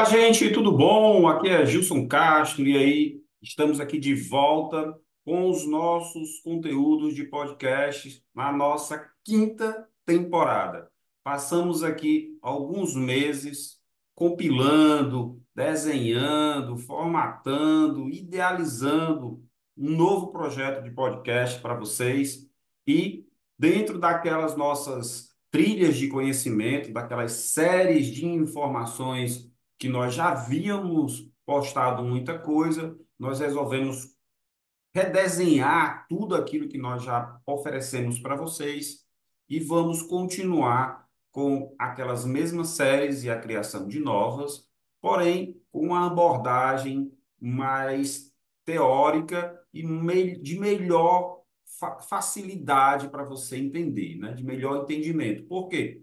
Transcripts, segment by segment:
Olá, gente, tudo bom? Aqui é Gilson Castro e aí estamos aqui de volta com os nossos conteúdos de podcast na nossa quinta temporada. Passamos aqui alguns meses compilando, desenhando, formatando, idealizando um novo projeto de podcast para vocês e dentro daquelas nossas trilhas de conhecimento, daquelas séries de informações que nós já havíamos postado muita coisa, nós resolvemos redesenhar tudo aquilo que nós já oferecemos para vocês e vamos continuar com aquelas mesmas séries e a criação de novas, porém com uma abordagem mais teórica e de melhor facilidade para você entender, né? de melhor entendimento. Por quê?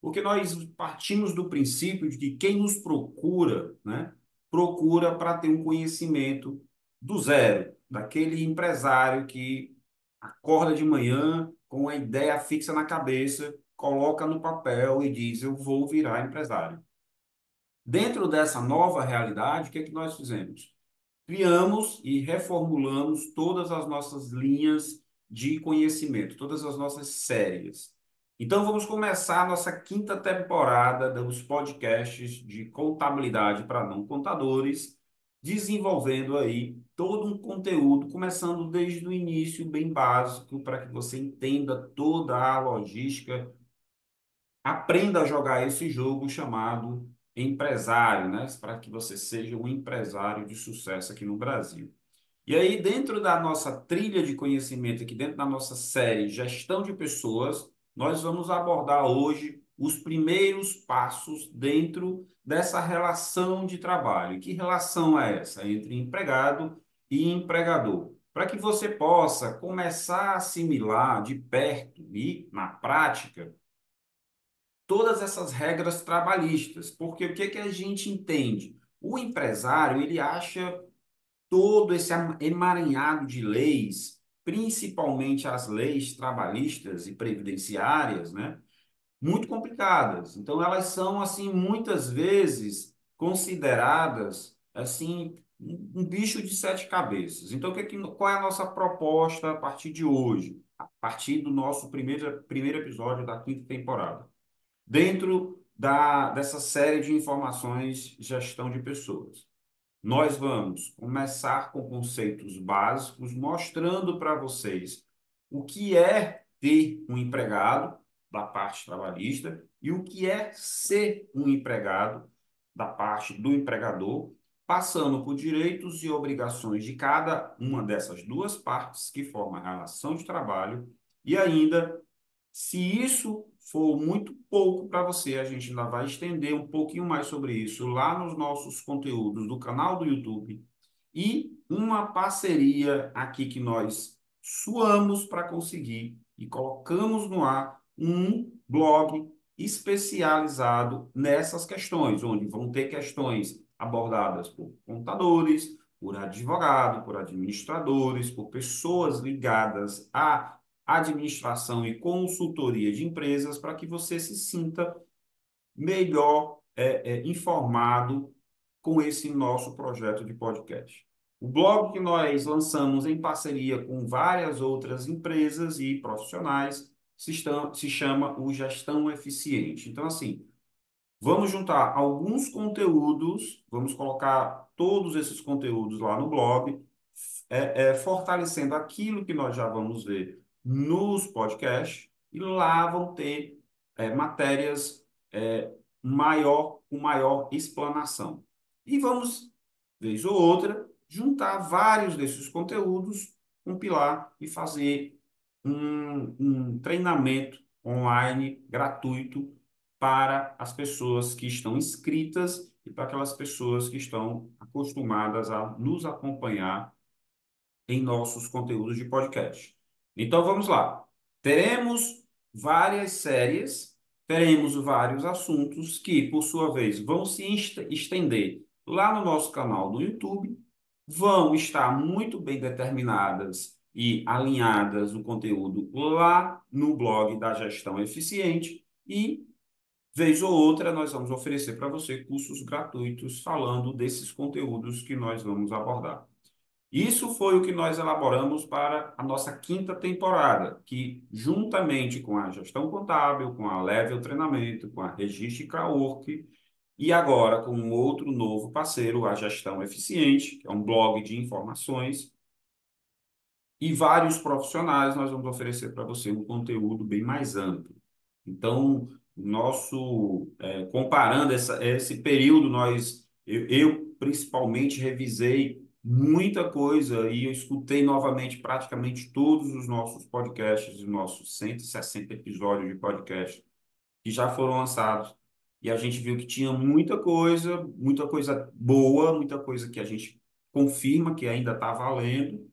Porque nós partimos do princípio de que quem nos procura, né, procura para ter um conhecimento do zero, daquele empresário que acorda de manhã com uma ideia fixa na cabeça, coloca no papel e diz: Eu vou virar empresário. Dentro dessa nova realidade, o que, é que nós fizemos? Criamos e reformulamos todas as nossas linhas de conhecimento, todas as nossas séries. Então, vamos começar a nossa quinta temporada dos podcasts de contabilidade para não contadores, desenvolvendo aí todo um conteúdo, começando desde o início, bem básico, para que você entenda toda a logística, aprenda a jogar esse jogo chamado empresário, né? Para que você seja um empresário de sucesso aqui no Brasil. E aí, dentro da nossa trilha de conhecimento, aqui dentro da nossa série Gestão de Pessoas, nós vamos abordar hoje os primeiros passos dentro dessa relação de trabalho. Que relação é essa entre empregado e empregador? Para que você possa começar a assimilar de perto e na prática todas essas regras trabalhistas. Porque o que, que a gente entende? O empresário, ele acha todo esse emaranhado de leis principalmente as leis trabalhistas e previdenciárias, né, muito complicadas. Então elas são assim muitas vezes consideradas assim um bicho de sete cabeças. Então que, qual é a nossa proposta a partir de hoje, a partir do nosso primeiro primeiro episódio da quinta temporada, dentro da dessa série de informações gestão de pessoas. Nós vamos começar com conceitos básicos, mostrando para vocês o que é ter um empregado da parte trabalhista e o que é ser um empregado da parte do empregador, passando por direitos e obrigações de cada uma dessas duas partes que formam a relação de trabalho e ainda, se isso for muito pouco para você, a gente ainda vai estender um pouquinho mais sobre isso lá nos nossos conteúdos do canal do YouTube e uma parceria aqui que nós suamos para conseguir e colocamos no ar um blog especializado nessas questões, onde vão ter questões abordadas por contadores, por advogado, por administradores, por pessoas ligadas a administração e consultoria de empresas para que você se sinta melhor é, é, informado com esse nosso projeto de podcast. O blog que nós lançamos em parceria com várias outras empresas e profissionais se, se chama o Gestão Eficiente. Então, assim, vamos juntar alguns conteúdos, vamos colocar todos esses conteúdos lá no blog, é, é, fortalecendo aquilo que nós já vamos ver nos podcasts e lá vão ter é, matérias é, maior, com maior explanação. E vamos, vez ou outra, juntar vários desses conteúdos, compilar e fazer um, um treinamento online gratuito para as pessoas que estão inscritas e para aquelas pessoas que estão acostumadas a nos acompanhar em nossos conteúdos de podcast. Então vamos lá. Teremos várias séries, teremos vários assuntos que, por sua vez, vão se estender lá no nosso canal do YouTube, vão estar muito bem determinadas e alinhadas o conteúdo lá no blog da Gestão Eficiente e vez ou outra, nós vamos oferecer para você cursos gratuitos falando desses conteúdos que nós vamos abordar. Isso foi o que nós elaboramos para a nossa quinta temporada, que juntamente com a gestão contábil, com a Level Treinamento, com a Registra Work e agora com um outro novo parceiro, a Gestão Eficiente, que é um blog de informações, e vários profissionais, nós vamos oferecer para você um conteúdo bem mais amplo. Então, nosso é, comparando essa, esse período, nós eu, eu principalmente revisei muita coisa e eu escutei novamente praticamente todos os nossos podcasts, os nossos 160 episódios de podcast que já foram lançados. E a gente viu que tinha muita coisa, muita coisa boa, muita coisa que a gente confirma que ainda está valendo.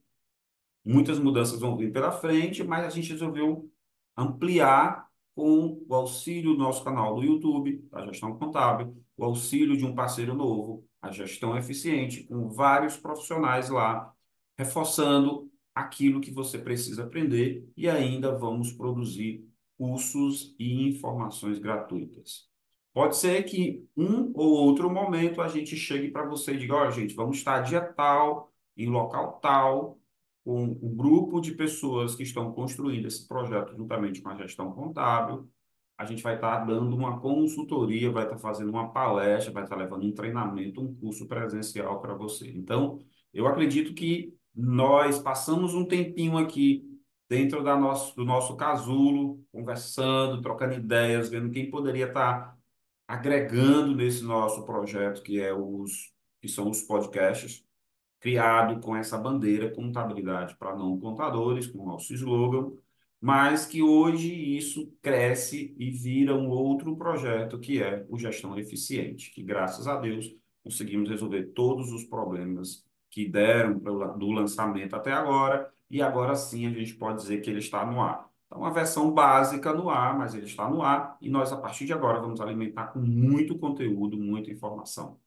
Muitas mudanças vão vir pela frente, mas a gente resolveu ampliar com o auxílio do nosso canal do YouTube, da gestão contábil, o auxílio de um parceiro novo, a gestão eficiente, com vários profissionais lá, reforçando aquilo que você precisa aprender e ainda vamos produzir cursos e informações gratuitas. Pode ser que um ou outro momento a gente chegue para você e diga, olha, gente, vamos estar dia tal, em local tal, com um grupo de pessoas que estão construindo esse projeto juntamente com a gestão contábil, a gente vai estar dando uma consultoria, vai estar fazendo uma palestra, vai estar levando um treinamento, um curso presencial para você. Então, eu acredito que nós passamos um tempinho aqui dentro da nosso, do nosso casulo, conversando, trocando ideias, vendo quem poderia estar agregando nesse nosso projeto, que é os que são os podcasts, criado com essa bandeira contabilidade para não contadores, com o nosso slogan, mas que hoje isso cresce e vira um outro projeto que é o Gestão Eficiente, que graças a Deus conseguimos resolver todos os problemas que deram do lançamento até agora e agora sim a gente pode dizer que ele está no ar. Então, uma versão básica no ar, mas ele está no ar e nós, a partir de agora, vamos alimentar com muito conteúdo, muita informação.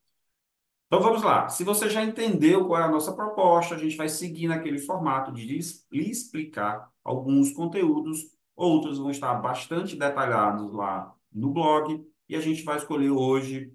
Então vamos lá. Se você já entendeu qual é a nossa proposta, a gente vai seguir naquele formato de lhe explicar alguns conteúdos, outros vão estar bastante detalhados lá no blog, e a gente vai escolher hoje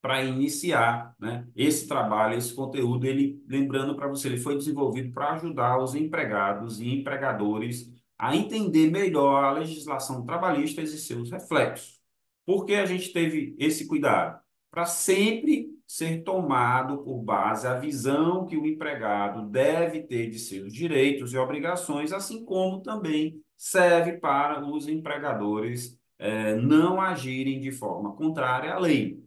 para iniciar né, esse trabalho, esse conteúdo, ele lembrando para você, ele foi desenvolvido para ajudar os empregados e empregadores a entender melhor a legislação trabalhista e seus reflexos. Por que a gente teve esse cuidado? Para sempre ser tomado por base a visão que o empregado deve ter de seus direitos e obrigações, assim como também serve para os empregadores eh, não agirem de forma contrária à lei,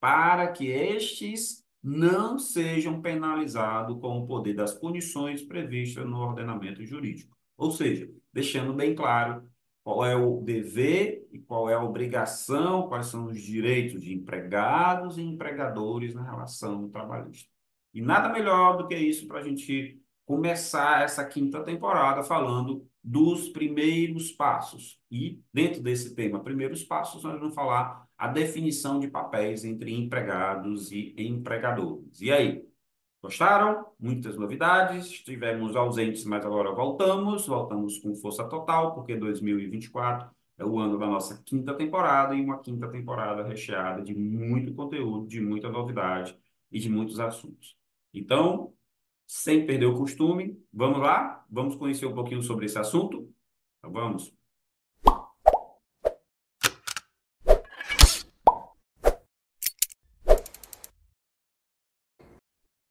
para que estes não sejam penalizados com o poder das punições previstas no ordenamento jurídico. Ou seja, deixando bem claro qual é o dever e qual é a obrigação, quais são os direitos de empregados e empregadores na relação trabalhista. E nada melhor do que isso para a gente começar essa quinta temporada falando dos primeiros passos. E dentro desse tema, primeiros passos, nós vamos falar a definição de papéis entre empregados e empregadores. E aí, Gostaram? Muitas novidades. Estivemos ausentes, mas agora voltamos. Voltamos com força total, porque 2024 é o ano da nossa quinta temporada e uma quinta temporada recheada de muito conteúdo, de muita novidade e de muitos assuntos. Então, sem perder o costume, vamos lá? Vamos conhecer um pouquinho sobre esse assunto? Então, vamos.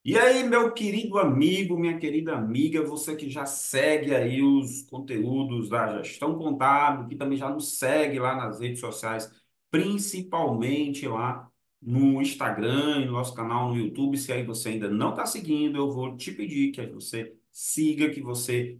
E aí, meu querido amigo, minha querida amiga, você que já segue aí os conteúdos da gestão contábil, que também já nos segue lá nas redes sociais, principalmente lá no Instagram no nosso canal no YouTube. Se aí você ainda não está seguindo, eu vou te pedir que você siga, que você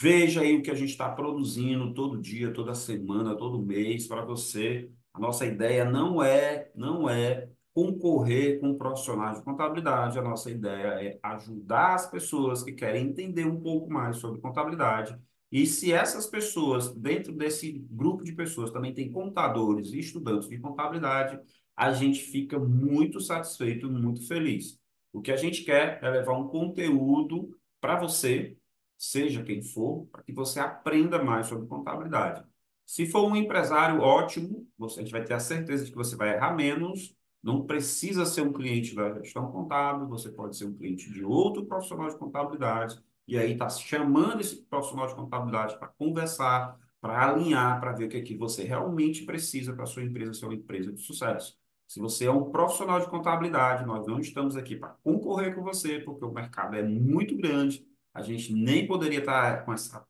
veja aí o que a gente está produzindo todo dia, toda semana, todo mês para você. A nossa ideia não é, não é concorrer com profissionais de contabilidade. A nossa ideia é ajudar as pessoas que querem entender um pouco mais sobre contabilidade. E se essas pessoas, dentro desse grupo de pessoas, também tem contadores e estudantes de contabilidade, a gente fica muito satisfeito, muito feliz. O que a gente quer é levar um conteúdo para você, seja quem for, para que você aprenda mais sobre contabilidade. Se for um empresário ótimo, você, a gente vai ter a certeza de que você vai errar menos. Não precisa ser um cliente da gestão contábil, você pode ser um cliente de outro profissional de contabilidade. E aí está chamando esse profissional de contabilidade para conversar, para alinhar, para ver o que, é que você realmente precisa para a sua empresa ser uma empresa de sucesso. Se você é um profissional de contabilidade, nós não estamos aqui para concorrer com você, porque o mercado é muito grande, a gente nem poderia estar com essa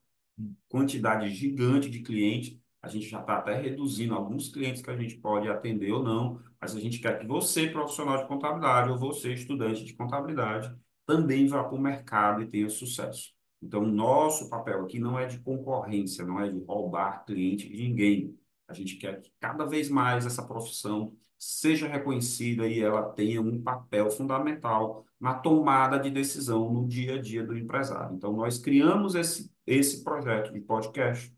quantidade gigante de clientes, a gente já está até reduzindo alguns clientes que a gente pode atender ou não, mas a gente quer que você, profissional de contabilidade, ou você, estudante de contabilidade, também vá para o mercado e tenha sucesso. Então, nosso papel aqui não é de concorrência, não é de roubar cliente de ninguém. A gente quer que cada vez mais essa profissão seja reconhecida e ela tenha um papel fundamental na tomada de decisão no dia a dia do empresário. Então, nós criamos esse, esse projeto de podcast,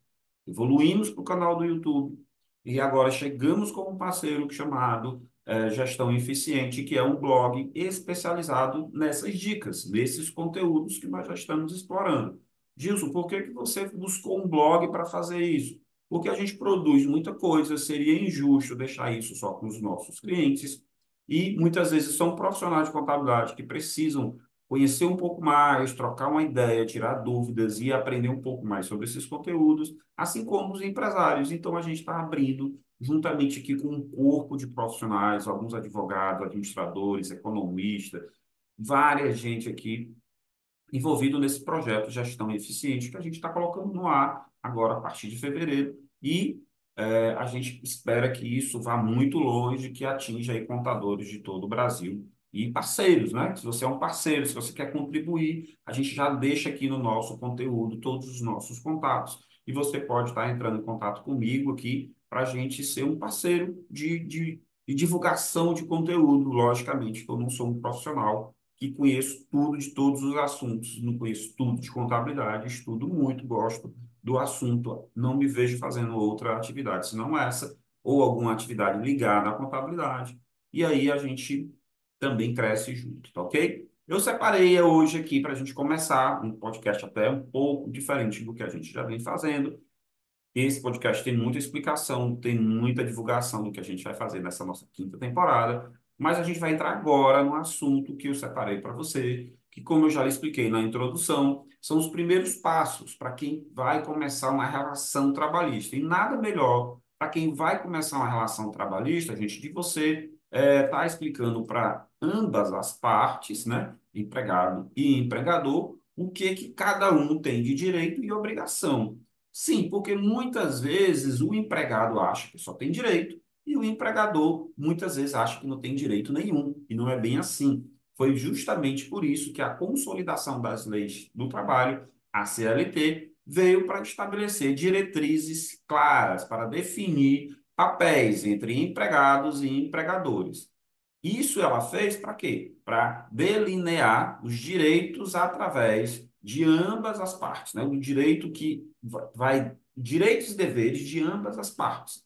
evoluímos para o canal do YouTube e agora chegamos com um parceiro chamado é, Gestão Eficiente, que é um blog especializado nessas dicas, nesses conteúdos que nós já estamos explorando. Gilson, por que, que você buscou um blog para fazer isso? porque a gente produz muita coisa, seria injusto deixar isso só com os nossos clientes, e muitas vezes são profissionais de contabilidade que precisam conhecer um pouco mais, trocar uma ideia, tirar dúvidas e aprender um pouco mais sobre esses conteúdos, assim como os empresários. Então, a gente está abrindo, juntamente aqui com um corpo de profissionais, alguns advogados, administradores, economistas, várias gente aqui envolvido nesse projeto gestão eficiente que a gente está colocando no ar agora a partir de fevereiro e é, a gente espera que isso vá muito longe, que atinja aí contadores de todo o Brasil e parceiros, né? Se você é um parceiro, se você quer contribuir, a gente já deixa aqui no nosso conteúdo todos os nossos contatos. E você pode estar entrando em contato comigo aqui para a gente ser um parceiro de, de, de divulgação de conteúdo, logicamente, eu não sou um profissional que conheço tudo de todos os assuntos, não conheço tudo de contabilidade, estudo muito, gosto do assunto, não me vejo fazendo outra atividade, senão essa, ou alguma atividade ligada à contabilidade, e aí a gente também cresce junto, tá ok? Eu separei hoje aqui para a gente começar um podcast até um pouco diferente do que a gente já vem fazendo. Esse podcast tem muita explicação, tem muita divulgação do que a gente vai fazer nessa nossa quinta temporada. Mas a gente vai entrar agora no assunto que eu separei para você, que, como eu já expliquei na introdução, são os primeiros passos para quem vai começar uma relação trabalhista. E nada melhor para quem vai começar uma relação trabalhista, gente, de você estar é, tá explicando para ambas as partes, né, empregado e empregador, o que que cada um tem de direito e obrigação. Sim, porque muitas vezes o empregado acha que só tem direito e o empregador muitas vezes acha que não tem direito nenhum, e não é bem assim. Foi justamente por isso que a consolidação das leis do trabalho, a CLT, veio para estabelecer diretrizes claras para definir papéis entre empregados e empregadores. Isso ela fez para quê? Para delinear os direitos através de ambas as partes, né? O direito que vai direitos e deveres de ambas as partes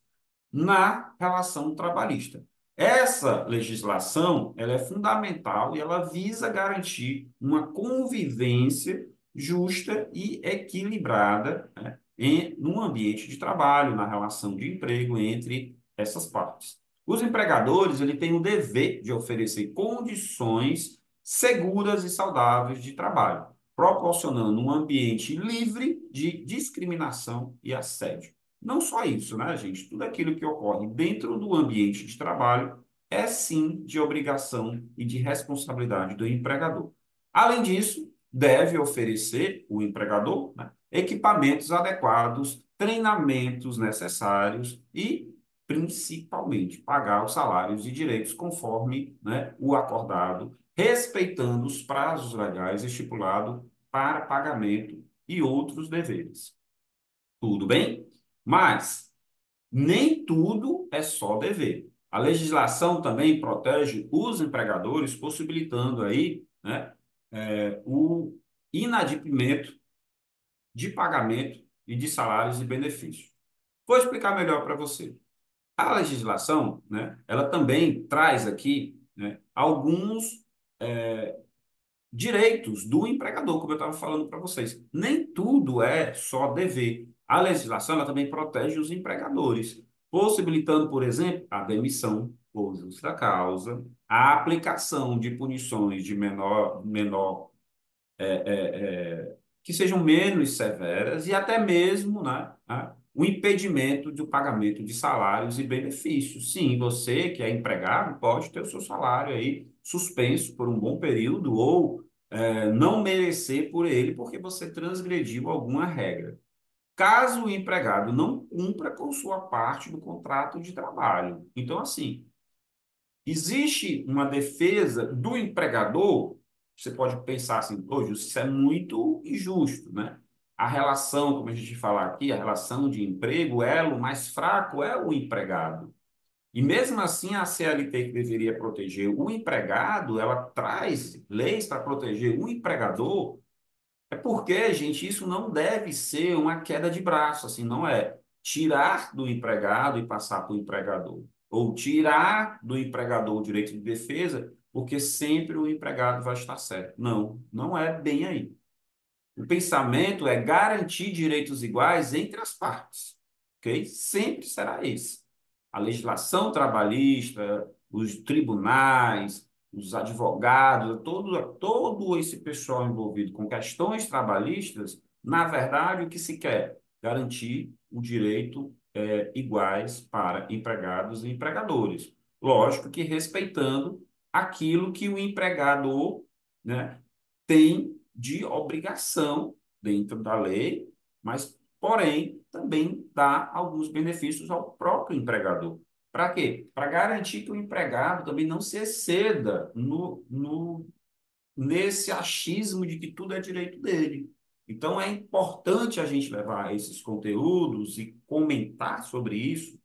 na relação trabalhista. Essa legislação ela é fundamental e ela visa garantir uma convivência justa e equilibrada né, em, no ambiente de trabalho, na relação de emprego entre essas partes. Os empregadores ele têm o dever de oferecer condições seguras e saudáveis de trabalho, proporcionando um ambiente livre de discriminação e assédio. Não só isso, né, gente? Tudo aquilo que ocorre dentro do ambiente de trabalho é sim de obrigação e de responsabilidade do empregador. Além disso, deve oferecer o empregador né, equipamentos adequados, treinamentos necessários e, principalmente, pagar os salários e direitos conforme né, o acordado, respeitando os prazos legais estipulados para pagamento e outros deveres. Tudo bem? Mas nem tudo é só dever. A legislação também protege os empregadores, possibilitando aí né, é, o inadimplemento de pagamento e de salários e benefícios. Vou explicar melhor para você. A legislação, né, ela também traz aqui né, alguns é, direitos do empregador, como eu estava falando para vocês. Nem tudo é só dever. A legislação ela também protege os empregadores, possibilitando, por exemplo, a demissão por justa causa, a aplicação de punições de menor, menor é, é, é, que sejam menos severas e até mesmo né, o impedimento do pagamento de salários e benefícios. Sim, você que é empregado pode ter o seu salário aí suspenso por um bom período ou é, não merecer por ele porque você transgrediu alguma regra. Caso o empregado não cumpra com sua parte do contrato de trabalho. Então, assim, existe uma defesa do empregador. Você pode pensar assim, hoje isso é muito injusto, né? A relação, como a gente fala aqui, a relação de emprego, o elo mais fraco é o empregado. E mesmo assim, a CLT que deveria proteger o empregado, ela traz leis para proteger o empregador. É porque, gente, isso não deve ser uma queda de braço, assim, não é tirar do empregado e passar para o empregador. Ou tirar do empregador o direito de defesa, porque sempre o empregado vai estar certo. Não, não é bem aí. O pensamento é garantir direitos iguais entre as partes, ok? Sempre será esse a legislação trabalhista, os tribunais, os advogados, todo, todo esse pessoal envolvido com questões trabalhistas, na verdade, o que se quer? Garantir o direito é, iguais para empregados e empregadores. Lógico que respeitando aquilo que o empregador né, tem de obrigação dentro da lei, mas porém também dá alguns benefícios ao próprio empregador. Para quê? Para garantir que o empregado também não se exceda no, no, nesse achismo de que tudo é direito dele. Então, é importante a gente levar esses conteúdos e comentar sobre isso,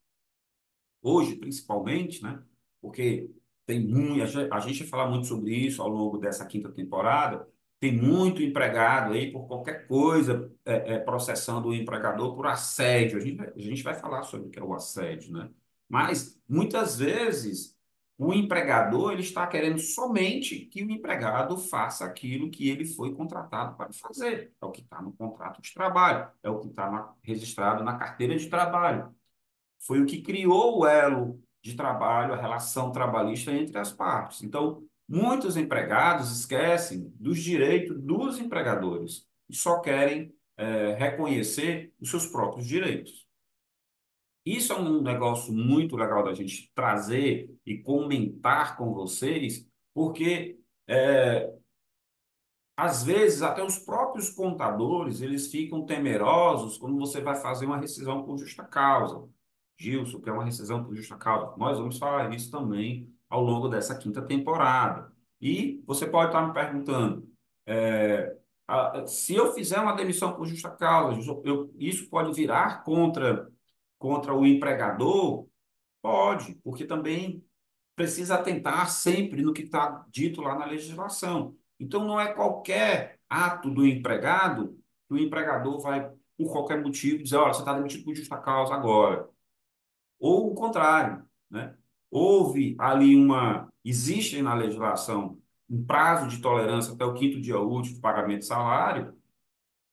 hoje principalmente, né? porque tem muito, a gente vai falar muito sobre isso ao longo dessa quinta temporada, tem muito empregado aí por qualquer coisa é, é, processando o empregador por assédio. A gente, a gente vai falar sobre o que é o assédio, né? Mas muitas vezes o empregador ele está querendo somente que o empregado faça aquilo que ele foi contratado para fazer. É o que está no contrato de trabalho, é o que está registrado na carteira de trabalho. Foi o que criou o elo de trabalho, a relação trabalhista entre as partes. Então, Muitos empregados esquecem dos direitos dos empregadores e só querem é, reconhecer os seus próprios direitos. Isso é um negócio muito legal da gente trazer e comentar com vocês, porque é, às vezes até os próprios contadores eles ficam temerosos quando você vai fazer uma rescisão por justa causa. Gilson, que é uma rescisão por justa causa. Nós vamos falar isso também ao longo dessa quinta temporada. E você pode estar me perguntando, é, a, se eu fizer uma demissão por justa causa, eu, isso pode virar contra, contra o empregador? Pode, porque também precisa atentar sempre no que está dito lá na legislação. Então, não é qualquer ato do empregado que o empregador vai, por qualquer motivo, dizer: olha, você está demitido por justa causa agora. Ou o contrário, né? houve ali uma. Existe na legislação um prazo de tolerância até o quinto dia útil de pagamento de salário,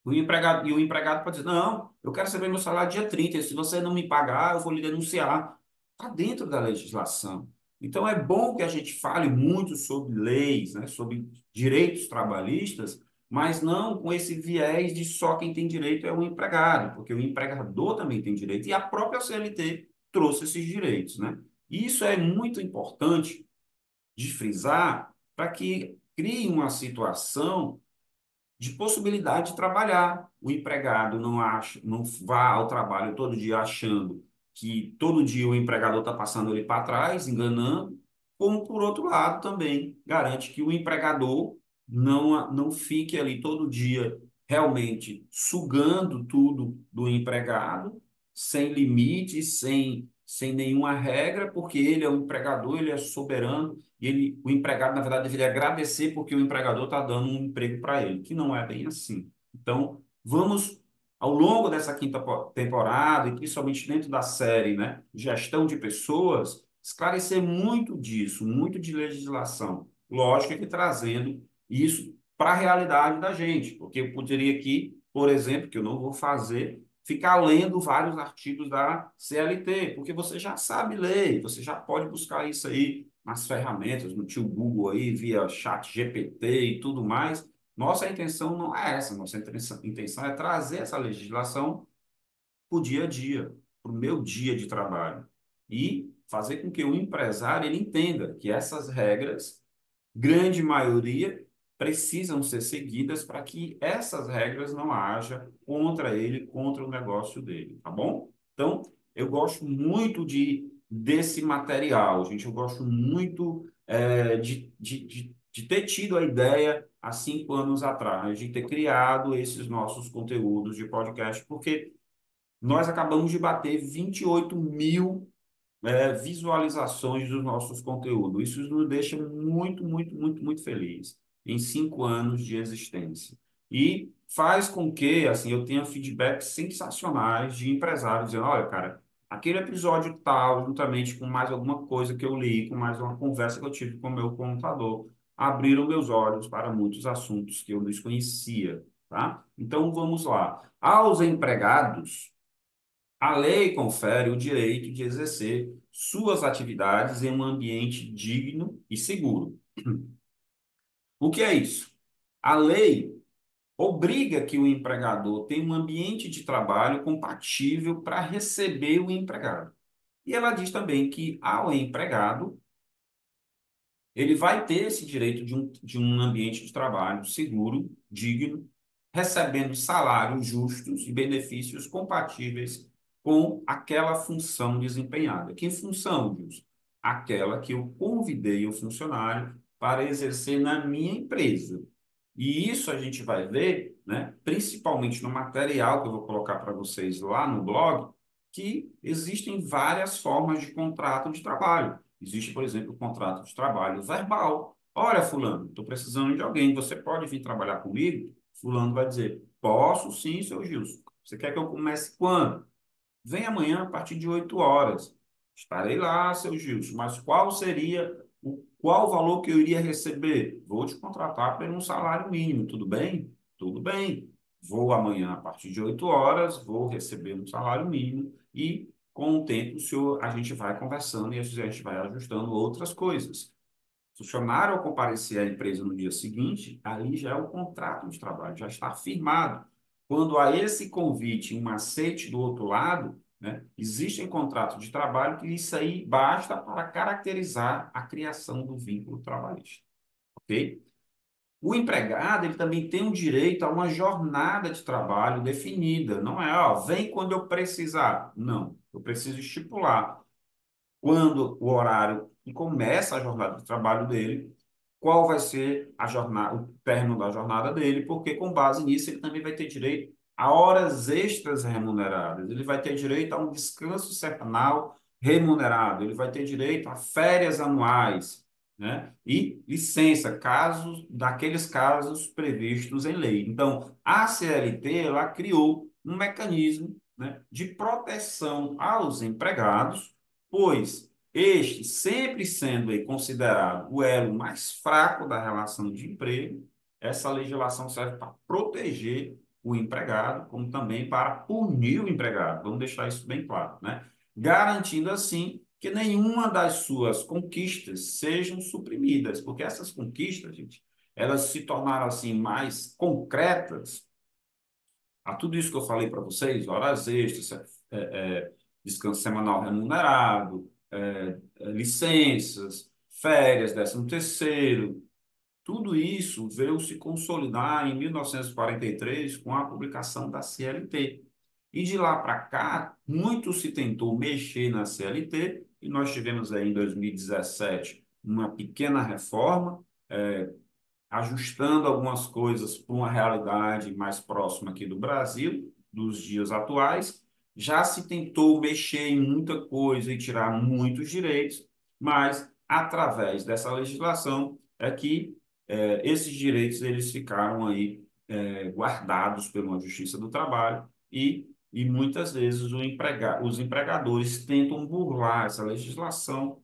o empregado, e o empregado pode dizer: não, eu quero receber meu salário dia 30, se você não me pagar, eu vou lhe denunciar. Está dentro da legislação. Então, é bom que a gente fale muito sobre leis, né, sobre direitos trabalhistas, mas não com esse viés de só quem tem direito é o empregado, porque o empregador também tem direito, e a própria CLT trouxe esses direitos. Né? Isso é muito importante de frisar para que crie uma situação de possibilidade de trabalhar. O empregado não acha, não vá ao trabalho todo dia achando que todo dia o empregador está passando ele para trás, enganando, como por outro lado também garante que o empregador não, não fique ali todo dia realmente sugando tudo do empregado, sem limite, sem sem nenhuma regra, porque ele é o empregador, ele é soberano, e ele, o empregado, na verdade, deveria agradecer porque o empregador está dando um emprego para ele, que não é bem assim. Então, vamos, ao longo dessa quinta temporada, e principalmente dentro da série né, Gestão de Pessoas, esclarecer muito disso, muito de legislação. Lógico que trazendo isso para a realidade da gente, porque eu poderia aqui, por exemplo, que eu não vou fazer, ficar lendo vários artigos da CLT, porque você já sabe ler, você já pode buscar isso aí nas ferramentas, no tio Google aí, via chat GPT e tudo mais. Nossa intenção não é essa, nossa intenção é trazer essa legislação para o dia a dia, para o meu dia de trabalho. E fazer com que o empresário ele entenda que essas regras, grande maioria, precisam ser seguidas para que essas regras não haja contra ele, contra o negócio dele, tá bom? Então, eu gosto muito de desse material, gente. Eu gosto muito é, de, de, de, de ter tido a ideia há cinco anos atrás de ter criado esses nossos conteúdos de podcast, porque nós acabamos de bater 28 mil é, visualizações dos nossos conteúdos. Isso nos deixa muito, muito, muito, muito feliz em cinco anos de existência. E faz com que assim eu tenha feedbacks sensacionais de empresários dizendo, olha, cara, aquele episódio tal, juntamente com mais alguma coisa que eu li, com mais uma conversa que eu tive com o meu contador, abriram meus olhos para muitos assuntos que eu desconhecia, tá? Então vamos lá. Aos empregados, a lei confere o direito de exercer suas atividades em um ambiente digno e seguro. O que é isso? A lei obriga que o empregador tenha um ambiente de trabalho compatível para receber o empregado. E ela diz também que ao empregado ele vai ter esse direito de um, de um ambiente de trabalho seguro, digno, recebendo salários justos e benefícios compatíveis com aquela função desempenhada. Que função, Gilson? Aquela que eu convidei o funcionário para exercer na minha empresa. E isso a gente vai ver, né, principalmente no material que eu vou colocar para vocês lá no blog, que existem várias formas de contrato de trabalho. Existe, por exemplo, o contrato de trabalho verbal. Olha, fulano, estou precisando de alguém, você pode vir trabalhar comigo? Fulano vai dizer, posso sim, seu Gilson. Você quer que eu comece quando? Vem amanhã a partir de 8 horas. Estarei lá, seu Gilson, mas qual seria qual o valor que eu iria receber? Vou te contratar por um salário mínimo, tudo bem? Tudo bem. Vou amanhã a partir de 8 horas, vou receber um salário mínimo e com o tempo, o senhor, a gente vai conversando e a gente vai ajustando outras coisas. Funcionário ao comparecer à empresa no dia seguinte, ali já é o contrato de trabalho, já está firmado. Quando há esse convite, um aceite do outro lado, né, existe em contrato de trabalho que isso aí basta para caracterizar a criação do vínculo trabalhista. Ok? O empregado ele também tem um direito a uma jornada de trabalho definida. Não é, ó, vem quando eu precisar. Não, eu preciso estipular quando o horário que começa a jornada de trabalho dele, qual vai ser a jornada, o término da jornada dele, porque com base nisso ele também vai ter direito a horas extras remuneradas, ele vai ter direito a um descanso semanal remunerado, ele vai ter direito a férias anuais, né? E licença, casos daqueles casos previstos em lei. Então, a CLT ela criou um mecanismo, né, de proteção aos empregados, pois este sempre sendo considerado o elo mais fraco da relação de emprego, essa legislação serve para proteger o empregado, como também para punir o empregado. Vamos deixar isso bem claro, né? Garantindo assim que nenhuma das suas conquistas sejam suprimidas, porque essas conquistas, gente, elas se tornaram assim mais concretas a tudo isso que eu falei para vocês, horas extras, é, é, descanso semanal remunerado, é, é licenças, férias, décimo terceiro, tudo isso veio se consolidar em 1943 com a publicação da CLT. E de lá para cá, muito se tentou mexer na CLT, e nós tivemos aí em 2017 uma pequena reforma, é, ajustando algumas coisas para uma realidade mais próxima aqui do Brasil, dos dias atuais. Já se tentou mexer em muita coisa e tirar muitos direitos, mas através dessa legislação é que é, esses direitos eles ficaram aí é, guardados pela Justiça do Trabalho e e muitas vezes emprega, os empregadores tentam burlar essa legislação,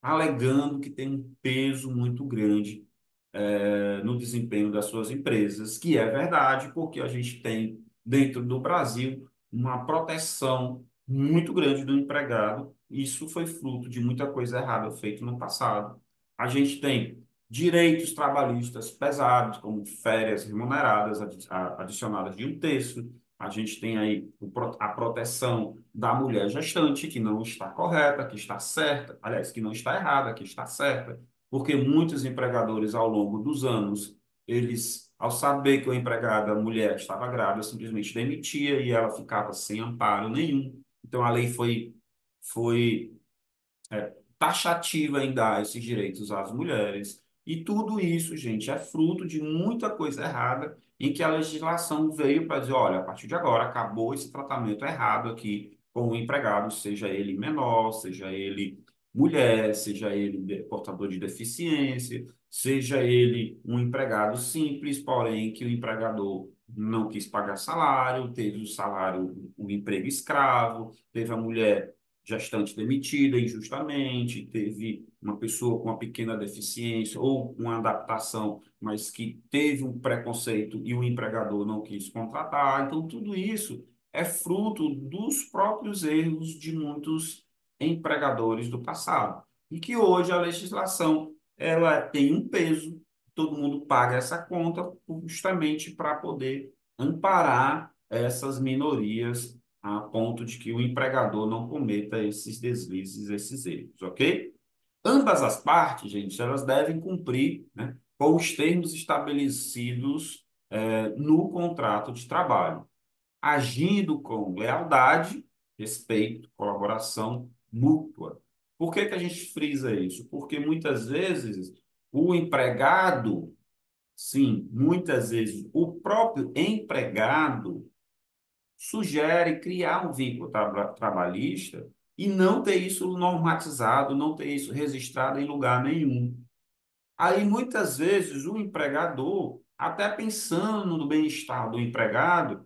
alegando que tem um peso muito grande é, no desempenho das suas empresas, que é verdade, porque a gente tem dentro do Brasil uma proteção muito grande do empregado. Isso foi fruto de muita coisa errada feita no passado. A gente tem direitos trabalhistas pesados, como férias remuneradas adicionadas de um terço. A gente tem aí a proteção da mulher gestante, que não está correta, que está certa, aliás, que não está errada, que está certa, porque muitos empregadores, ao longo dos anos, eles, ao saber que a empregada mulher estava grávida, simplesmente demitia e ela ficava sem amparo nenhum. Então, a lei foi, foi é, taxativa em dar esses direitos às mulheres. E tudo isso, gente, é fruto de muita coisa errada em que a legislação veio para dizer, olha, a partir de agora acabou esse tratamento errado aqui com o empregado, seja ele menor, seja ele mulher, seja ele portador de deficiência, seja ele um empregado simples, porém que o empregador não quis pagar salário, teve o salário, o emprego escravo, teve a mulher gestante demitida injustamente, teve uma pessoa com uma pequena deficiência ou uma adaptação, mas que teve um preconceito e o empregador não quis contratar. Então, tudo isso é fruto dos próprios erros de muitos empregadores do passado. E que hoje a legislação ela tem um peso, todo mundo paga essa conta justamente para poder amparar essas minorias a ponto de que o empregador não cometa esses deslizes, esses erros, ok? Ambas as partes, gente, elas devem cumprir né, com os termos estabelecidos é, no contrato de trabalho, agindo com lealdade, respeito, colaboração mútua. Por que, que a gente frisa isso? Porque muitas vezes o empregado, sim, muitas vezes o próprio empregado sugere criar um vínculo tra trabalhista e não ter isso normatizado, não ter isso registrado em lugar nenhum. Aí, muitas vezes, o empregador, até pensando no bem-estar do empregado,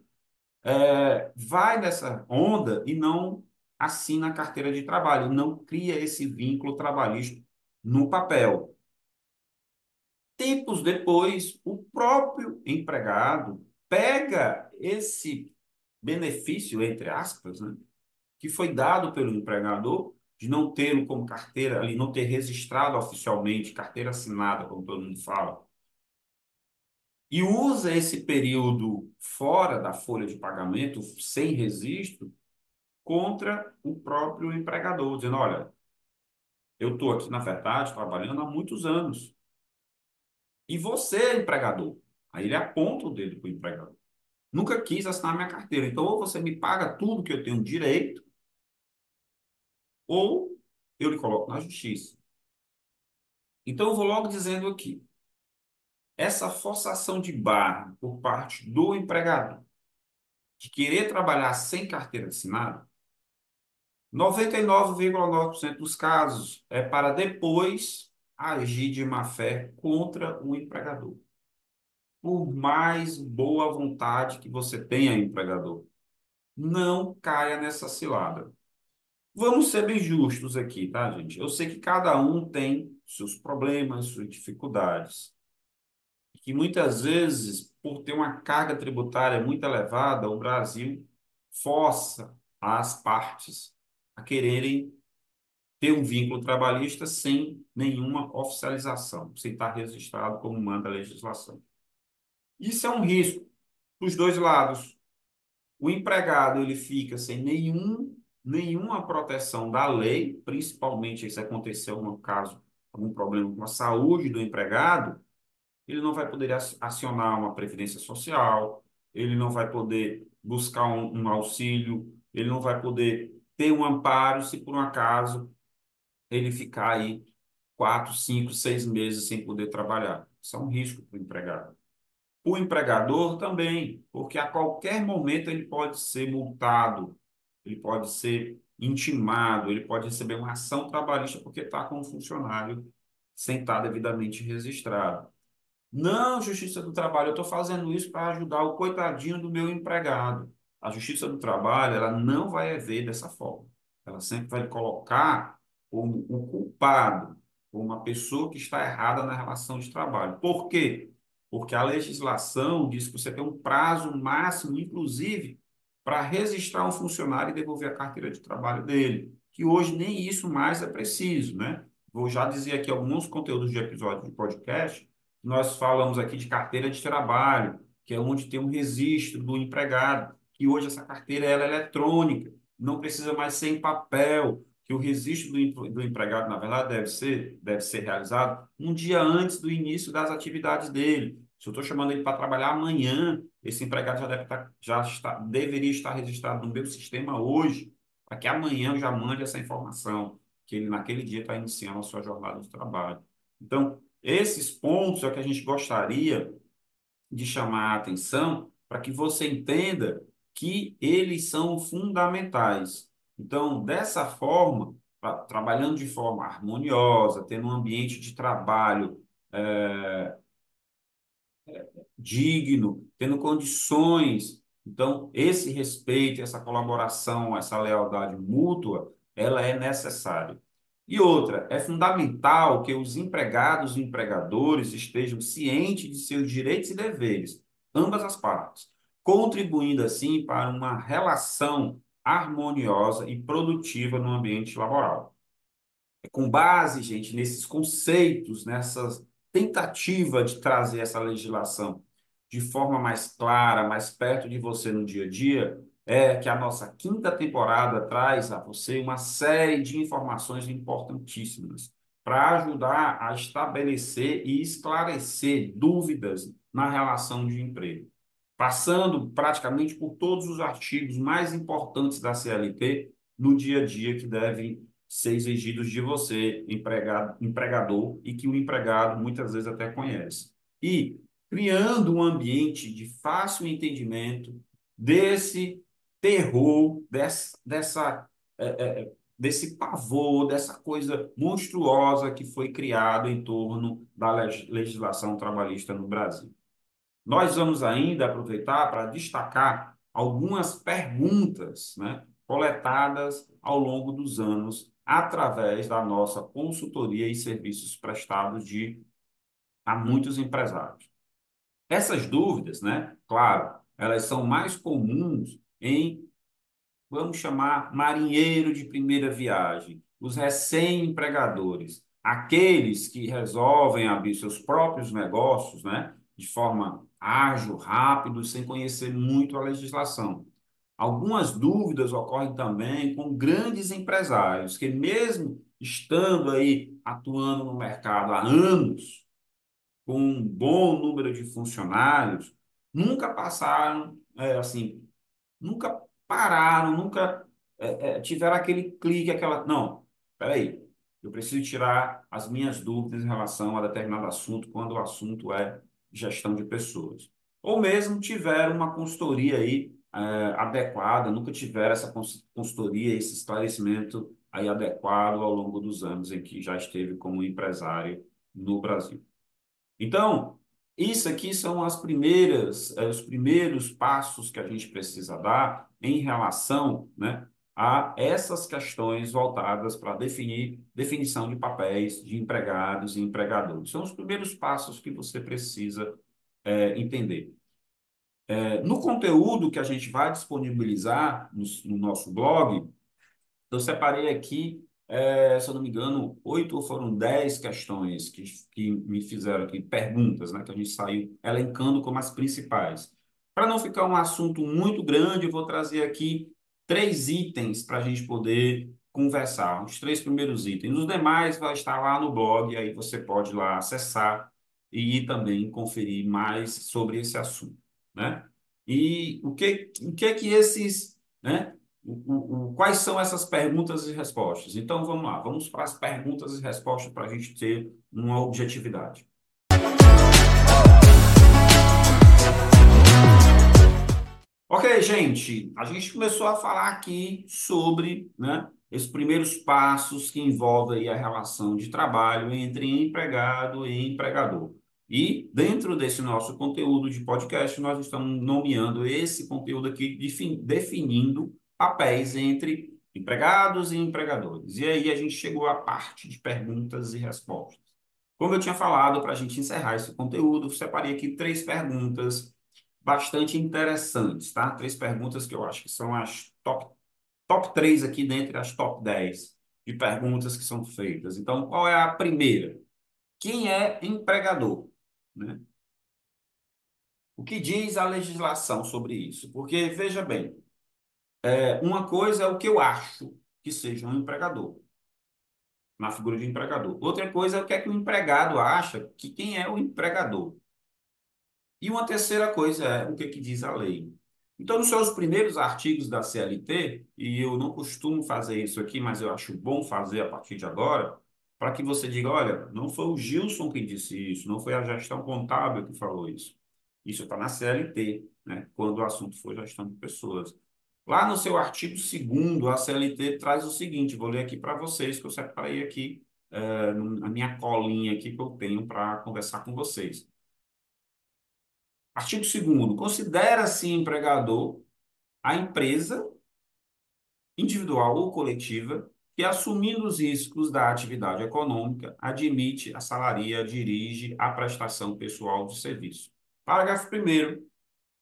é, vai nessa onda e não assina a carteira de trabalho, não cria esse vínculo trabalhista no papel. Tempos depois, o próprio empregado pega esse benefício, entre aspas, né, que foi dado pelo empregador, de não tê-lo como carteira ali, não ter registrado oficialmente, carteira assinada, como todo mundo fala, e usa esse período fora da folha de pagamento, sem registro, contra o próprio empregador, dizendo: olha, eu estou aqui, na verdade, trabalhando há muitos anos. E você é empregador. Aí ele aponta o dedo para o empregador. Nunca quis assinar minha carteira. Então, ou você me paga tudo que eu tenho direito, ou eu lhe coloco na justiça. Então, eu vou logo dizendo aqui. Essa forçação de barra por parte do empregador de querer trabalhar sem carteira assinada 99,9% dos casos é para depois agir de má fé contra o empregador. Por mais boa vontade que você tenha, empregador, não caia nessa cilada. Vamos ser bem justos aqui, tá, gente? Eu sei que cada um tem seus problemas, suas dificuldades. Que muitas vezes, por ter uma carga tributária muito elevada, o Brasil força as partes a quererem ter um vínculo trabalhista sem nenhuma oficialização, sem estar registrado como manda a legislação. Isso é um risco para os dois lados. O empregado ele fica sem nenhum, nenhuma proteção da lei, principalmente se acontecer algum caso, algum problema com a saúde do empregado, ele não vai poder acionar uma previdência social, ele não vai poder buscar um, um auxílio, ele não vai poder ter um amparo se por um acaso ele ficar aí quatro, cinco, seis meses sem poder trabalhar. Isso é um risco para o empregado. O empregador também, porque a qualquer momento ele pode ser multado, ele pode ser intimado, ele pode receber uma ação trabalhista porque está com um funcionário sem estar devidamente registrado. Não, Justiça do Trabalho, eu estou fazendo isso para ajudar o coitadinho do meu empregado a Justiça do Trabalho ela não vai ver dessa forma. Ela sempre vai colocar como o culpado, como uma pessoa que está errada na relação de trabalho. Por quê? Porque a legislação diz que você tem um prazo máximo, inclusive, para registrar um funcionário e devolver a carteira de trabalho dele, que hoje nem isso mais é preciso, né? Vou já dizer aqui alguns conteúdos de episódio de podcast. Nós falamos aqui de carteira de trabalho, que é onde tem um registro do empregado, que hoje essa carteira é eletrônica, não precisa mais ser em papel, que o registro do, do empregado, na verdade, deve ser, deve ser realizado um dia antes do início das atividades dele. Se eu estou chamando ele para trabalhar amanhã, esse empregado já, deve estar, tá, já está, deveria estar registrado no meu sistema hoje, para que amanhã eu já mande essa informação, que ele naquele dia está iniciando a sua jornada de trabalho. Então, esses pontos é o que a gente gostaria de chamar a atenção para que você entenda que eles são fundamentais. Então, dessa forma, trabalhando de forma harmoniosa, tendo um ambiente de trabalho é, digno, tendo condições. Então, esse respeito, essa colaboração, essa lealdade mútua, ela é necessária. E outra, é fundamental que os empregados e empregadores estejam cientes de seus direitos e deveres, ambas as partes, contribuindo assim para uma relação harmoniosa e produtiva no ambiente laboral. É com base, gente, nesses conceitos, nessas tentativa de trazer essa legislação de forma mais clara, mais perto de você no dia a dia, é que a nossa quinta temporada traz a você uma série de informações importantíssimas para ajudar a estabelecer e esclarecer dúvidas na relação de emprego, passando praticamente por todos os artigos mais importantes da CLT no dia a dia que devem ser exigidos de você, empregado, empregador, e que o empregado muitas vezes até conhece. E criando um ambiente de fácil entendimento desse terror, dessa, dessa é, é, desse pavor, dessa coisa monstruosa que foi criado em torno da legislação trabalhista no Brasil. Nós vamos ainda aproveitar para destacar algumas perguntas né, coletadas ao longo dos anos através da nossa consultoria e serviços prestados de a muitos empresários. Essas dúvidas, né, claro, elas são mais comuns em, vamos chamar, marinheiro de primeira viagem, os recém-empregadores, aqueles que resolvem abrir seus próprios negócios, né, de forma ágil, rápido, sem conhecer muito a legislação. Algumas dúvidas ocorrem também com grandes empresários, que mesmo estando aí atuando no mercado há anos, com um bom número de funcionários, nunca passaram, é, assim, nunca pararam, nunca é, é, tiveram aquele clique, aquela. Não, peraí, eu preciso tirar as minhas dúvidas em relação a determinado assunto, quando o assunto é gestão de pessoas. Ou mesmo tiveram uma consultoria aí é, adequada, nunca tiveram essa consultoria, esse esclarecimento aí adequado ao longo dos anos em que já esteve como empresário no Brasil. Então, isso aqui são as primeiras, é, os primeiros passos que a gente precisa dar em relação, né, a essas questões voltadas para definir definição de papéis de empregados e empregadores. São os primeiros passos que você precisa é, entender. É, no conteúdo que a gente vai disponibilizar no, no nosso blog, eu separei aqui, é, se eu não me engano, oito ou foram dez questões que, que me fizeram aqui, perguntas, né, que a gente saiu elencando como as principais. Para não ficar um assunto muito grande, eu vou trazer aqui três itens para a gente poder conversar, os três primeiros itens. Os demais vai estar lá no blog, aí você pode lá acessar e também conferir mais sobre esse assunto né? E o que, o que é que esses, né? O, o, quais são essas perguntas e respostas? Então vamos lá, vamos para as perguntas e respostas para a gente ter uma objetividade. Ok, gente, a gente começou a falar aqui sobre né, esses primeiros passos que envolvem a relação de trabalho entre empregado e empregador. E dentro desse nosso conteúdo de podcast, nós estamos nomeando esse conteúdo aqui, definindo papéis entre empregados e empregadores. E aí a gente chegou à parte de perguntas e respostas. Como eu tinha falado, para a gente encerrar esse conteúdo, separei aqui três perguntas bastante interessantes, tá? Três perguntas que eu acho que são as top, top 3 aqui dentre as top 10 de perguntas que são feitas. Então, qual é a primeira? Quem é empregador? Né? O que diz a legislação sobre isso? Porque, veja bem, é, uma coisa é o que eu acho que seja um empregador, na figura de empregador. Outra coisa é o que é que o empregado acha que quem é o empregador. E uma terceira coisa é o que, que diz a lei. Então, nos seus primeiros artigos da CLT, e eu não costumo fazer isso aqui, mas eu acho bom fazer a partir de agora, para que você diga, olha, não foi o Gilson que disse isso, não foi a gestão contábil que falou isso. Isso está na CLT, né? quando o assunto for gestão de pessoas. Lá no seu artigo 2 a CLT traz o seguinte, vou ler aqui para vocês, que eu separei aqui uh, na minha colinha aqui que eu tenho para conversar com vocês. Artigo 2 considera-se empregador a empresa individual ou coletiva que, assumindo os riscos da atividade econômica, admite, assalaria, dirige a prestação pessoal de serviço. Parágrafo 1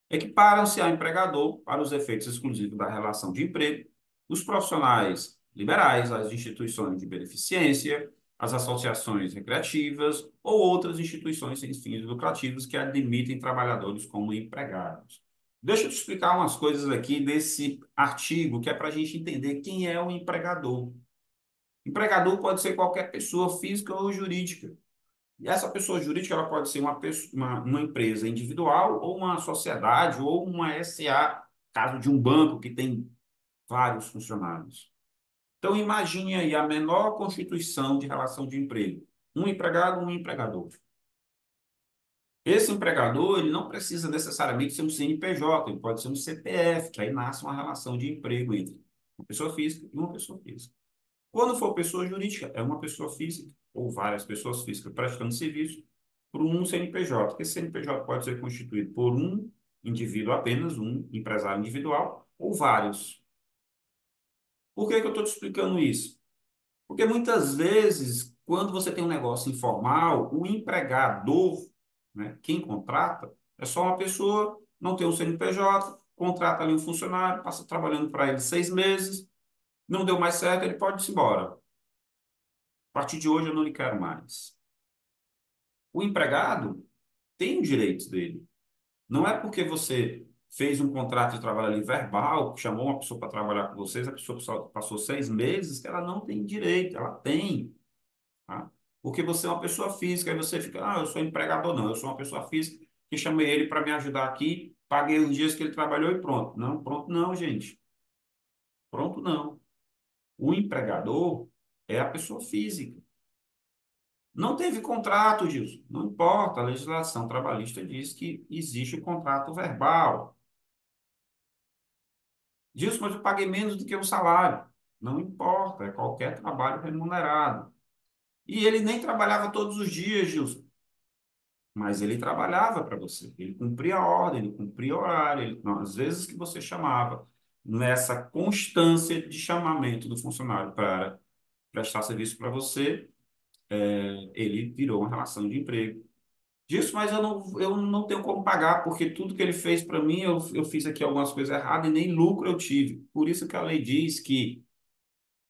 Equiparam-se a empregador, para os efeitos exclusivos da relação de emprego, os profissionais liberais, as instituições de beneficência, as associações recreativas ou outras instituições sem fins lucrativos que admitem trabalhadores como empregados. Deixa eu te explicar umas coisas aqui desse artigo, que é para a gente entender quem é o empregador. Empregador pode ser qualquer pessoa física ou jurídica. E essa pessoa jurídica ela pode ser uma, pessoa, uma, uma empresa individual ou uma sociedade ou uma SA, caso de um banco que tem vários funcionários. Então, imagine aí a menor constituição de relação de emprego. Um empregado, um empregador. Esse empregador, ele não precisa necessariamente ser um CNPJ, ele pode ser um CPF, que aí nasce uma relação de emprego entre uma pessoa física e uma pessoa física. Quando for pessoa jurídica, é uma pessoa física ou várias pessoas físicas prestando serviço por um CNPJ. Esse CNPJ pode ser constituído por um indivíduo apenas, um empresário individual, ou vários. Por que, que eu estou te explicando isso? Porque muitas vezes, quando você tem um negócio informal, o empregador, né, quem contrata, é só uma pessoa, não tem um CNPJ, contrata ali um funcionário, passa trabalhando para ele seis meses, não deu mais certo, ele pode ir embora. A partir de hoje eu não lhe quero mais. O empregado tem os direitos dele. Não é porque você fez um contrato de trabalho ali verbal, chamou uma pessoa para trabalhar com vocês, a pessoa passou seis meses, que ela não tem direito, ela tem. Tá? Porque você é uma pessoa física, aí você fica, ah, eu sou empregador, não, eu sou uma pessoa física que chamei ele para me ajudar aqui, paguei os dias que ele trabalhou e pronto. Não, pronto não, gente. Pronto não. O empregador é a pessoa física. Não teve contrato, Gilson. Não importa, a legislação trabalhista diz que existe o contrato verbal. Diz, mas eu paguei menos do que o salário. Não importa, é qualquer trabalho remunerado. E ele nem trabalhava todos os dias, Gilson. Mas ele trabalhava para você. Ele cumpria a ordem, ele cumpria horário. Ele, vezes que você chamava, nessa constância de chamamento do funcionário para prestar serviço para você, é, ele virou uma relação de emprego disso, mas eu não, eu não tenho como pagar, porque tudo que ele fez para mim, eu, eu fiz aqui algumas coisas erradas e nem lucro eu tive. Por isso que a lei diz que,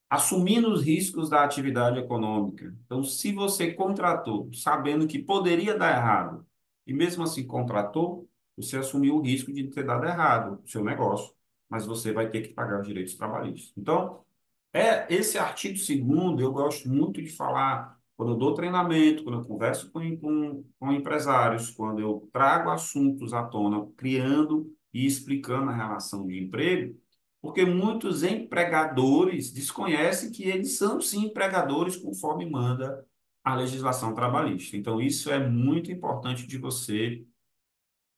assumindo os riscos da atividade econômica, então, se você contratou sabendo que poderia dar errado, e mesmo assim contratou, você assumiu o risco de ter dado errado o seu negócio, mas você vai ter que pagar os direitos trabalhistas. Então, é esse artigo segundo eu gosto muito de falar quando eu dou treinamento, quando eu converso com, com, com empresários, quando eu trago assuntos à tona, criando e explicando a relação de emprego, porque muitos empregadores desconhecem que eles são sim empregadores conforme manda a legislação trabalhista. Então, isso é muito importante de você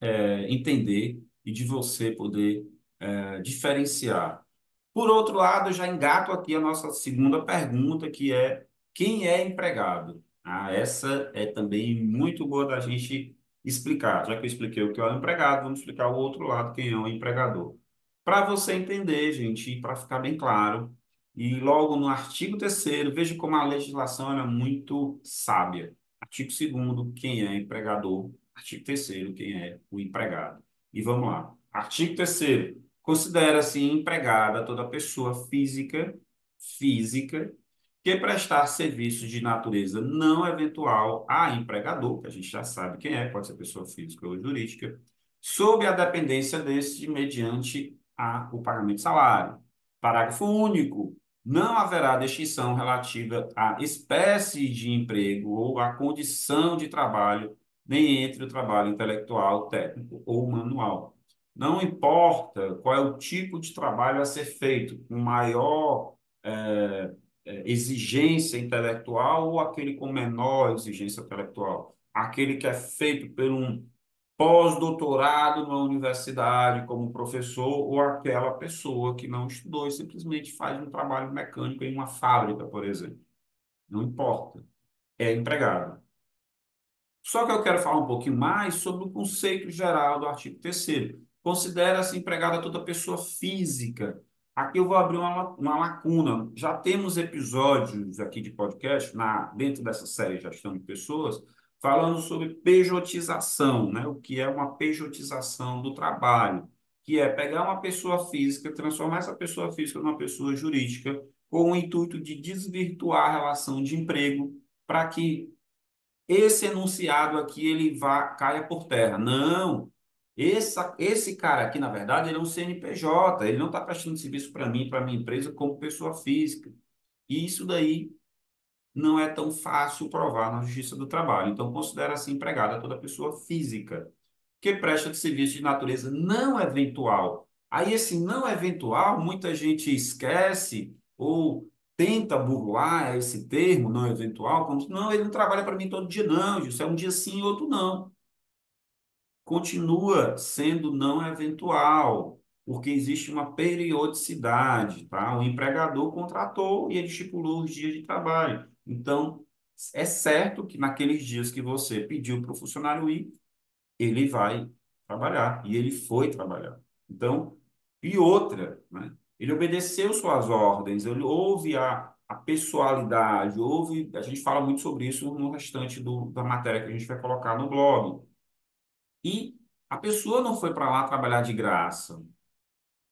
é, entender e de você poder é, diferenciar. Por outro lado, eu já engato aqui a nossa segunda pergunta, que é quem é empregado? Ah, essa é também muito boa da gente explicar. Já que eu expliquei o que é o empregado, vamos explicar o outro lado, quem é o empregador. Para você entender, gente, e para ficar bem claro, e logo no artigo 3 veja como a legislação é muito sábia. Artigo 2 quem é empregador. Artigo 3 quem é o empregado. E vamos lá. Artigo terceiro Considera-se empregada toda pessoa física, física, que prestar serviços de natureza não eventual a empregador, que a gente já sabe quem é, pode ser pessoa física ou jurídica, sob a dependência deste mediante a, o pagamento de salário. Parágrafo único. Não haverá distinção relativa à espécie de emprego ou à condição de trabalho, nem entre o trabalho intelectual, técnico ou manual. Não importa qual é o tipo de trabalho a ser feito, com maior é, exigência intelectual ou aquele com menor exigência intelectual. Aquele que é feito por um pós-doutorado na universidade como professor ou aquela pessoa que não estudou e simplesmente faz um trabalho mecânico em uma fábrica, por exemplo. Não importa. É empregado. Só que eu quero falar um pouquinho mais sobre o conceito geral do artigo 3 Considera-se empregada toda pessoa física. Aqui eu vou abrir uma, uma lacuna. Já temos episódios aqui de podcast, na, dentro dessa série Gestão de Pessoas, falando sobre pejotização, né? o que é uma pejotização do trabalho, que é pegar uma pessoa física, transformar essa pessoa física numa pessoa jurídica, com o intuito de desvirtuar a relação de emprego para que esse enunciado aqui ele vá caia por terra. Não, essa, esse cara aqui, na verdade, ele é um CNPJ, ele não está prestando serviço para mim, para minha empresa, como pessoa física. E isso daí não é tão fácil provar na Justiça do Trabalho. Então, considera-se empregada toda pessoa física que presta serviço de natureza não eventual. Aí, esse não eventual, muita gente esquece ou tenta burlar esse termo, não eventual, como não, ele não trabalha para mim todo dia, não, isso é um dia sim, outro não continua sendo não eventual, porque existe uma periodicidade, tá? O empregador contratou e ele estipulou os dias de trabalho. Então, é certo que naqueles dias que você pediu para o funcionário ir, ele vai trabalhar, e ele foi trabalhar. Então, e outra, né? Ele obedeceu suas ordens, ele ouve a, a pessoalidade, ouve, a gente fala muito sobre isso no restante do, da matéria que a gente vai colocar no blog. E a pessoa não foi para lá trabalhar de graça.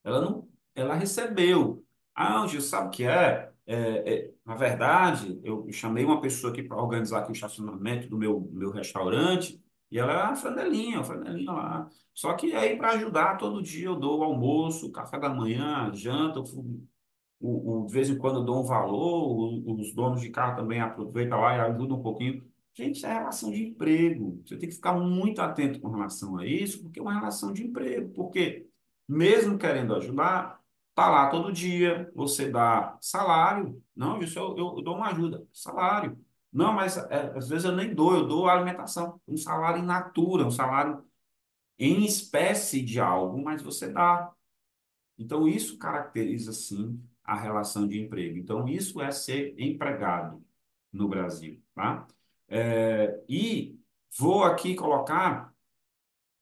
Ela não, ela recebeu. Ah, Gil, sabe o que é? É, é? Na verdade, eu chamei uma pessoa aqui para organizar aqui o estacionamento do meu, meu restaurante e ela é uma franelinha, uma franelinha lá. Só que aí, para ajudar, todo dia eu dou o almoço, café da manhã, janta, o, o, de vez em quando eu dou um valor, os donos de carro também aproveitam lá e ajudam um pouquinho. Gente, é relação de emprego. Você tem que ficar muito atento com relação a isso, porque é uma relação de emprego. Porque, mesmo querendo ajudar, tá lá todo dia, você dá salário. Não, isso eu, eu, eu dou uma ajuda. Salário. Não, mas é, às vezes eu nem dou, eu dou alimentação. Um salário in natura, um salário em espécie de algo, mas você dá. Então, isso caracteriza, sim, a relação de emprego. Então, isso é ser empregado no Brasil, tá? É, e vou aqui colocar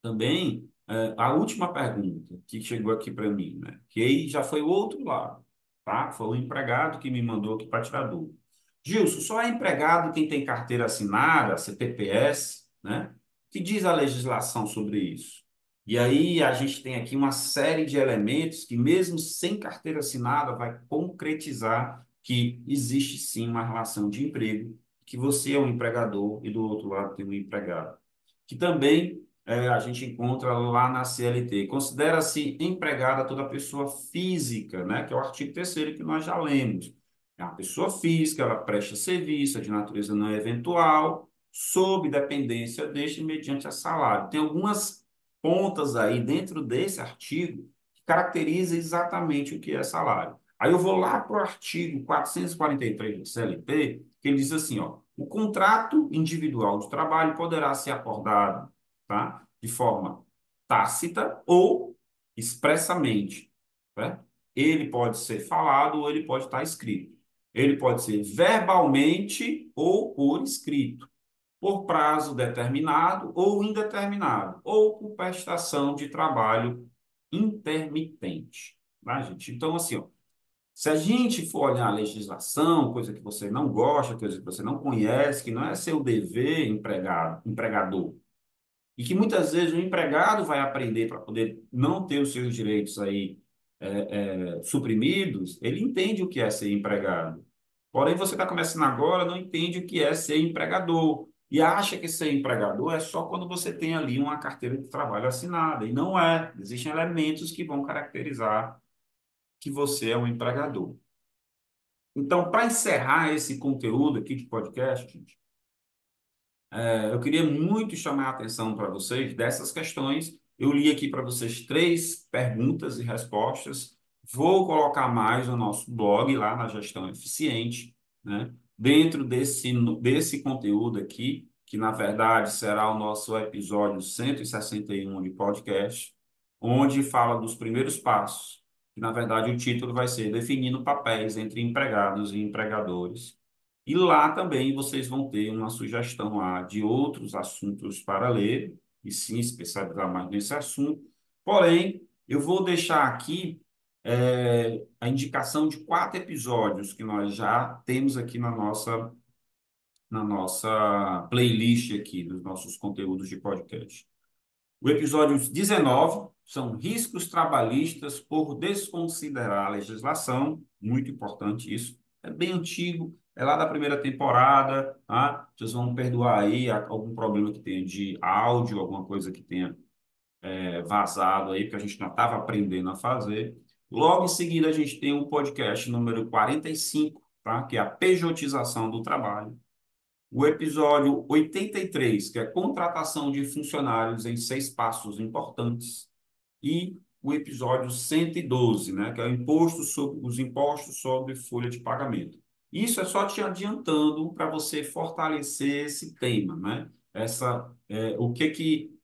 também é, a última pergunta que chegou aqui para mim, né? que aí já foi o outro lado, tá? Foi o empregado que me mandou aqui para tirar dúvida. Gilson, só é empregado quem tem carteira assinada, CPPS, né? que diz a legislação sobre isso? E aí a gente tem aqui uma série de elementos que, mesmo sem carteira assinada, vai concretizar que existe sim uma relação de emprego que você é um empregador e do outro lado tem um empregado. Que também é, a gente encontra lá na CLT. Considera-se empregada toda pessoa física, né? que é o artigo 3 que nós já lemos. É uma pessoa física, ela presta serviço é de natureza não eventual, sob dependência deste mediante a salário. Tem algumas pontas aí dentro desse artigo que caracteriza exatamente o que é salário. Aí eu vou lá para o artigo 443 do CLT, que ele diz assim, ó, o contrato individual de trabalho poderá ser acordado, tá? De forma tácita ou expressamente, né? Ele pode ser falado ou ele pode estar escrito. Ele pode ser verbalmente ou por escrito, por prazo determinado ou indeterminado, ou por prestação de trabalho intermitente, tá, gente? Então, assim, ó, se a gente for olhar a legislação, coisa que você não gosta, coisa que você não conhece, que não é seu dever empregado, empregador, e que muitas vezes o empregado vai aprender para poder não ter os seus direitos aí é, é, suprimidos, ele entende o que é ser empregado. Porém, você está começando agora, não entende o que é ser empregador e acha que ser empregador é só quando você tem ali uma carteira de trabalho assinada. E não é. Existem elementos que vão caracterizar que você é um empregador. Então, para encerrar esse conteúdo aqui de podcast, gente, é, eu queria muito chamar a atenção para vocês dessas questões. Eu li aqui para vocês três perguntas e respostas. Vou colocar mais no nosso blog, lá na Gestão Eficiente, né? dentro desse, desse conteúdo aqui, que na verdade será o nosso episódio 161 de podcast, onde fala dos primeiros passos, na verdade o título vai ser Definindo papéis entre empregados e empregadores. E lá também vocês vão ter uma sugestão lá de outros assuntos para ler, e sim especializar mais nesse assunto. Porém, eu vou deixar aqui é, a indicação de quatro episódios que nós já temos aqui na nossa, na nossa playlist aqui dos nossos conteúdos de podcast. O episódio 19 são riscos trabalhistas por desconsiderar a legislação, muito importante isso, é bem antigo, é lá da primeira temporada, tá? Vocês vão perdoar aí algum problema que tenha de áudio, alguma coisa que tenha é, vazado aí, porque a gente não estava aprendendo a fazer. Logo em seguida, a gente tem o podcast número 45, tá? que é a pejotização do trabalho. O episódio 83, que é contratação de funcionários em seis passos importantes. E o episódio 112, né? que é o imposto sobre, os impostos sobre folha de pagamento. Isso é só te adiantando para você fortalecer esse tema, né? Essa, é, o que que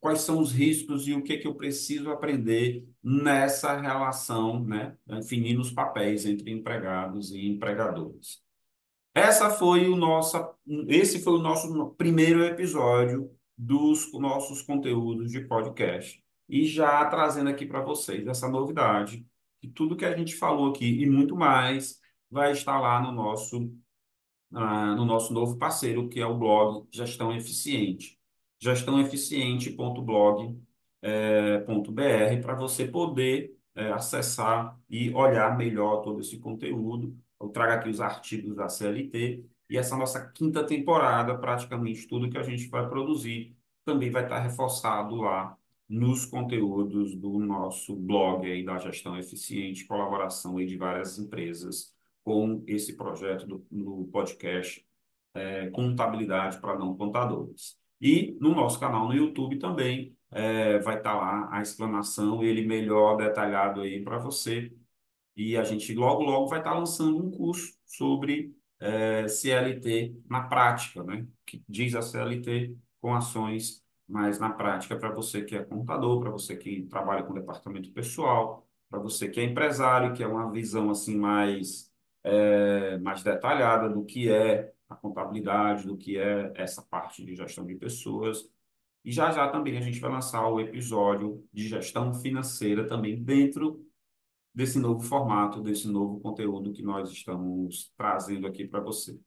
quais são os riscos e o que, que eu preciso aprender nessa relação, né, definindo os papéis entre empregados e empregadores. Essa foi o nosso, esse foi o nosso primeiro episódio dos nossos conteúdos de podcast. E já trazendo aqui para vocês essa novidade, que tudo que a gente falou aqui e muito mais vai estar lá no nosso, ah, no nosso novo parceiro, que é o blog Gestão Eficiente gestãoeficiente.blog.br para você poder é, acessar e olhar melhor todo esse conteúdo. Eu trago aqui os artigos da CLT e essa nossa quinta temporada, praticamente tudo que a gente vai produzir também vai estar reforçado lá nos conteúdos do nosso blog aí da gestão eficiente, colaboração aí de várias empresas com esse projeto do, podcast é, Contabilidade para Não Contadores. E no nosso canal no YouTube também é, vai estar tá lá a explanação, ele melhor detalhado aí para você. E a gente logo, logo vai estar tá lançando um curso sobre é, CLT na prática, né? Que diz a CLT com ações mas na prática para você que é contador, para você que trabalha com departamento pessoal, para você que é empresário, que é uma visão assim mais é, mais detalhada do que é a contabilidade, do que é essa parte de gestão de pessoas. E já já também a gente vai lançar o episódio de gestão financeira também dentro desse novo formato, desse novo conteúdo que nós estamos trazendo aqui para você.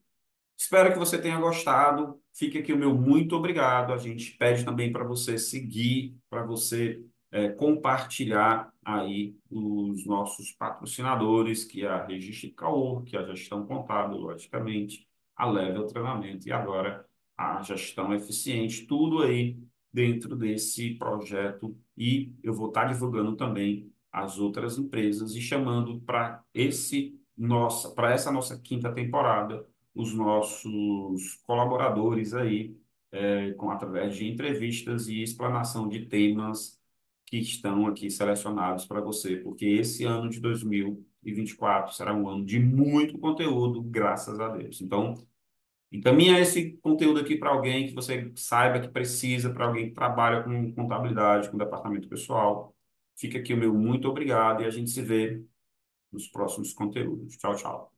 Espero que você tenha gostado. Fique aqui o meu muito obrigado. A gente pede também para você seguir, para você é, compartilhar aí os nossos patrocinadores, que é a Registro Caor, que é a gestão contábil, logicamente, a Level Treinamento e agora a gestão eficiente, tudo aí dentro desse projeto e eu vou estar divulgando também as outras empresas e chamando para esse nossa, para essa nossa quinta temporada os nossos colaboradores aí é, com através de entrevistas e explanação de temas que estão aqui selecionados para você, porque esse ano de 2024 será um ano de muito conteúdo, graças a Deus. Então, encaminha esse conteúdo aqui para alguém que você saiba que precisa, para alguém que trabalha com contabilidade, com departamento pessoal. Fica aqui o meu muito obrigado e a gente se vê nos próximos conteúdos. Tchau, tchau.